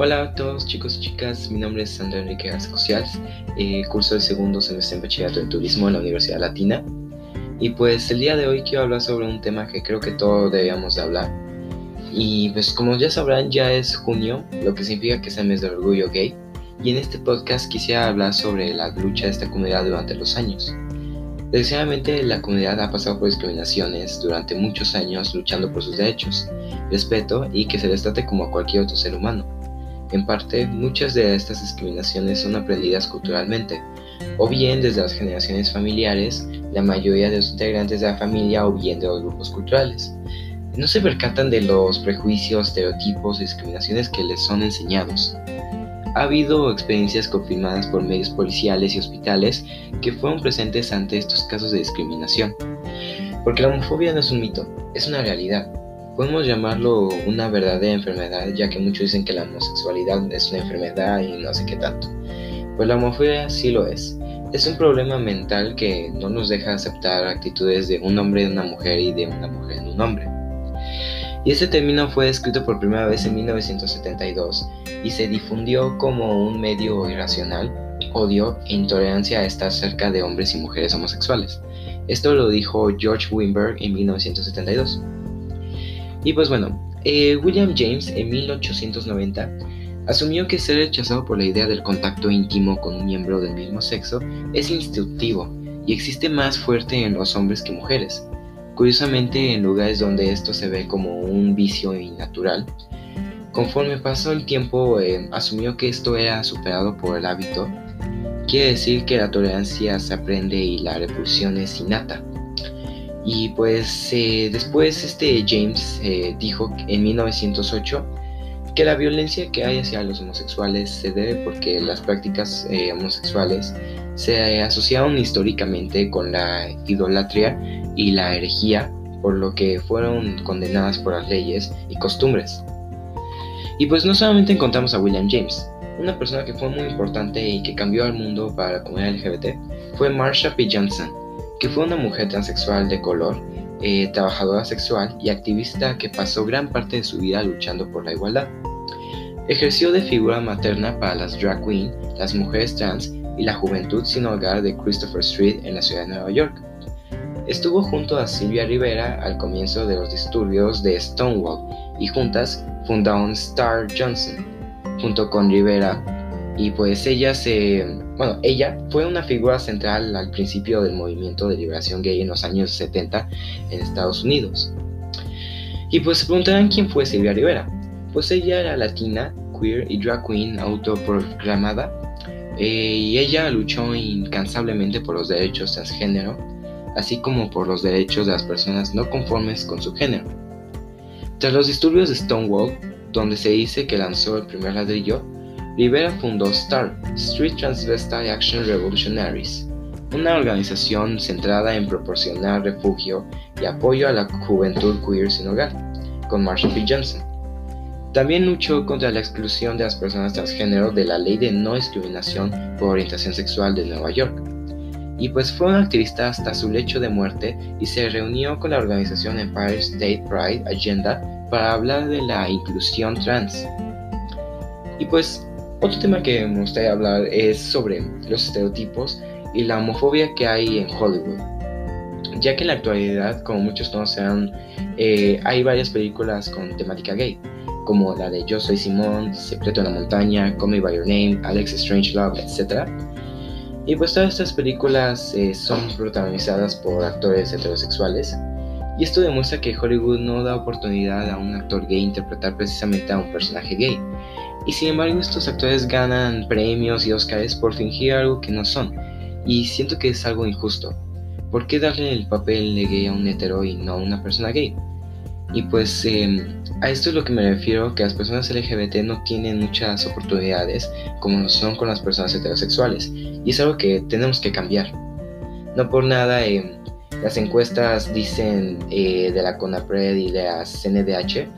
Hola a todos chicos y chicas, mi nombre es Sandra Enrique García eh, curso el segundo semestre en Bachillerato en Turismo en la Universidad Latina y pues el día de hoy quiero hablar sobre un tema que creo que todos debíamos de hablar y pues como ya sabrán ya es junio, lo que significa que es el mes del orgullo gay y en este podcast quisiera hablar sobre la lucha de esta comunidad durante los años. Desgraciadamente la comunidad ha pasado por discriminaciones durante muchos años luchando por sus derechos, respeto y que se les trate como a cualquier otro ser humano. En parte, muchas de estas discriminaciones son aprendidas culturalmente, o bien desde las generaciones familiares, la mayoría de los integrantes de la familia o bien de los grupos culturales. No se percatan de los prejuicios, estereotipos y discriminaciones que les son enseñados. Ha habido experiencias confirmadas por medios policiales y hospitales que fueron presentes ante estos casos de discriminación. Porque la homofobia no es un mito, es una realidad podemos llamarlo una verdadera enfermedad, ya que muchos dicen que la homosexualidad es una enfermedad y no sé qué tanto. Pues la homofobia sí lo es. Es un problema mental que no nos deja aceptar actitudes de un hombre en una mujer y de una mujer en un hombre. Y este término fue escrito por primera vez en 1972 y se difundió como un medio irracional, odio e intolerancia a estar cerca de hombres y mujeres homosexuales. Esto lo dijo George Wimberg en 1972. Y pues bueno, eh, William James en 1890 asumió que ser rechazado por la idea del contacto íntimo con un miembro del mismo sexo es instintivo y existe más fuerte en los hombres que mujeres. Curiosamente, en lugares donde esto se ve como un vicio innatural, conforme pasó el tiempo eh, asumió que esto era superado por el hábito. Quiere decir que la tolerancia se aprende y la repulsión es innata. Y pues eh, después este James eh, dijo en 1908 que la violencia que hay hacia los homosexuales se debe porque las prácticas eh, homosexuales se asociaron históricamente con la idolatría y la herejía, por lo que fueron condenadas por las leyes y costumbres. Y pues no solamente encontramos a William James, una persona que fue muy importante y que cambió al mundo para la comunidad LGBT fue Marsha P. Johnson, que fue una mujer transexual de color, eh, trabajadora sexual y activista que pasó gran parte de su vida luchando por la igualdad. Ejerció de figura materna para las drag queen, las mujeres trans y la juventud sin hogar de Christopher Street en la ciudad de Nueva York. Estuvo junto a Sylvia Rivera al comienzo de los disturbios de Stonewall y juntas fundaron Star Johnson. Junto con Rivera y pues ella se, bueno, ella fue una figura central al principio del movimiento de liberación gay en los años 70 en Estados Unidos. Y pues se preguntarán quién fue Silvia Rivera. Pues ella era latina, queer y drag queen autoproclamada eh, y ella luchó incansablemente por los derechos transgénero, así como por los derechos de las personas no conformes con su género. Tras los disturbios de Stonewall, donde se dice que lanzó el primer ladrillo, Rivera fundó STAR, Street Transvestite Action Revolutionaries, una organización centrada en proporcionar refugio y apoyo a la juventud queer sin hogar, con Marshall P. Johnson. También luchó contra la exclusión de las personas transgénero de la ley de no discriminación por orientación sexual de Nueva York. Y pues fue un activista hasta su lecho de muerte y se reunió con la organización Empire State Pride Agenda para hablar de la inclusión trans. Y pues otro tema que me gustaría hablar es sobre los estereotipos y la homofobia que hay en Hollywood. Ya que en la actualidad, como muchos conocerán, eh, hay varias películas con temática gay, como la de Yo Soy Simón, Secreto en la Montaña, Call Me By Your Name, Alex Strange Love, etc. Y pues todas estas películas eh, son protagonizadas por actores heterosexuales. Y esto demuestra que Hollywood no da oportunidad a un actor gay interpretar precisamente a un personaje gay, y sin embargo estos actores ganan premios y Oscars por fingir algo que no son. Y siento que es algo injusto. ¿Por qué darle el papel de gay a un hetero y no a una persona gay? Y pues em, a esto es lo que me refiero, que las personas LGBT no tienen muchas oportunidades como lo son con las personas heterosexuales. Y es algo que tenemos que cambiar. No por nada em, las encuestas dicen eh, de la CONAPRED y de la CNDH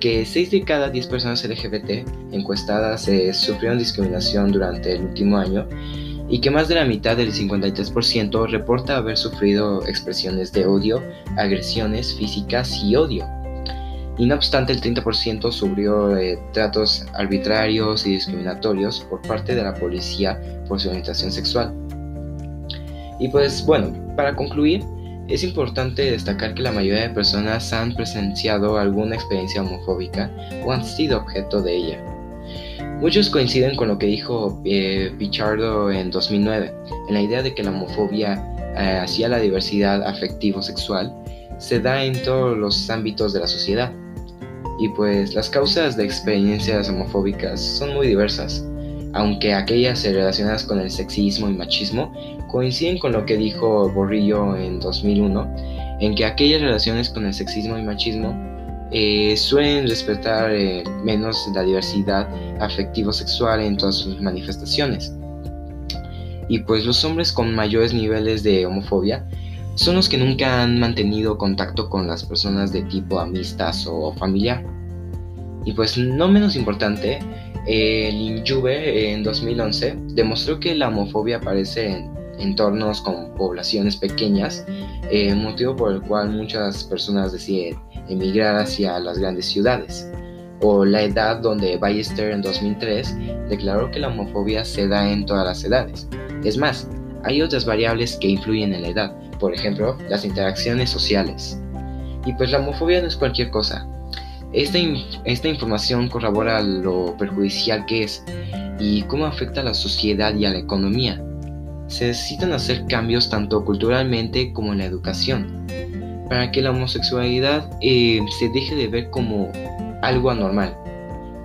que 6 de cada 10 personas LGBT encuestadas eh, sufrieron discriminación durante el último año y que más de la mitad del 53% reporta haber sufrido expresiones de odio, agresiones físicas y odio. y no obstante el 30% sufrió eh, tratos arbitrarios y discriminatorios por parte de la policía por su orientación sexual. Y pues bueno, para concluir, es importante destacar que la mayoría de personas han presenciado alguna experiencia homofóbica o han sido objeto de ella. Muchos coinciden con lo que dijo eh, Pichardo en 2009, en la idea de que la homofobia eh, hacia la diversidad afectivo-sexual se da en todos los ámbitos de la sociedad. Y pues las causas de experiencias homofóbicas son muy diversas, aunque aquellas relacionadas con el sexismo y machismo coinciden con lo que dijo Borrillo en 2001, en que aquellas relaciones con el sexismo y machismo eh, suelen respetar eh, menos la diversidad afectivo-sexual en todas sus manifestaciones. Y pues los hombres con mayores niveles de homofobia son los que nunca han mantenido contacto con las personas de tipo amistas o familiar. Y pues no menos importante, el Juve en 2011 demostró que la homofobia aparece en entornos con poblaciones pequeñas, eh, motivo por el cual muchas personas deciden emigrar hacia las grandes ciudades. O la edad donde Ballester en 2003 declaró que la homofobia se da en todas las edades. Es más, hay otras variables que influyen en la edad, por ejemplo, las interacciones sociales. Y pues la homofobia no es cualquier cosa. Esta, esta información corrobora lo perjudicial que es y cómo afecta a la sociedad y a la economía. Se necesitan hacer cambios tanto culturalmente como en la educación, para que la homosexualidad eh, se deje de ver como algo anormal.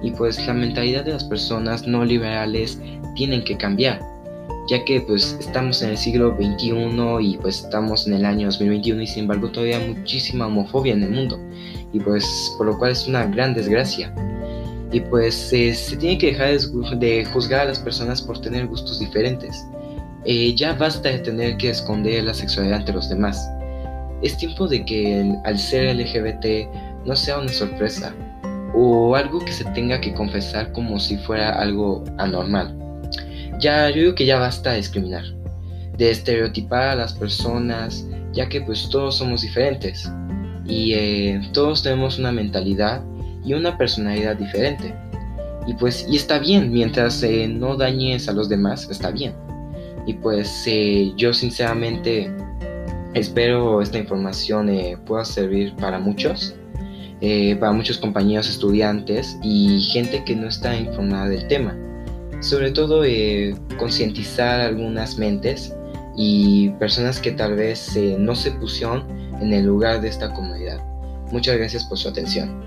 Y pues la mentalidad de las personas no liberales tienen que cambiar ya que pues estamos en el siglo XXI y pues estamos en el año 2021 y sin embargo todavía hay muchísima homofobia en el mundo y pues por lo cual es una gran desgracia. Y pues se tiene que dejar de juzgar a las personas por tener gustos diferentes. Eh, ya basta de tener que esconder la sexualidad ante los demás. Es tiempo de que al ser LGBT no sea una sorpresa o algo que se tenga que confesar como si fuera algo anormal. Ya, yo digo que ya basta de discriminar, de estereotipar a las personas, ya que pues todos somos diferentes y eh, todos tenemos una mentalidad y una personalidad diferente. Y pues, y está bien, mientras eh, no dañes a los demás, está bien. Y pues eh, yo sinceramente espero esta información pueda servir para muchos, para muchos compañeros estudiantes y gente que no está informada del tema sobre todo eh, concientizar algunas mentes y personas que tal vez eh, no se pusieron en el lugar de esta comunidad. Muchas gracias por su atención.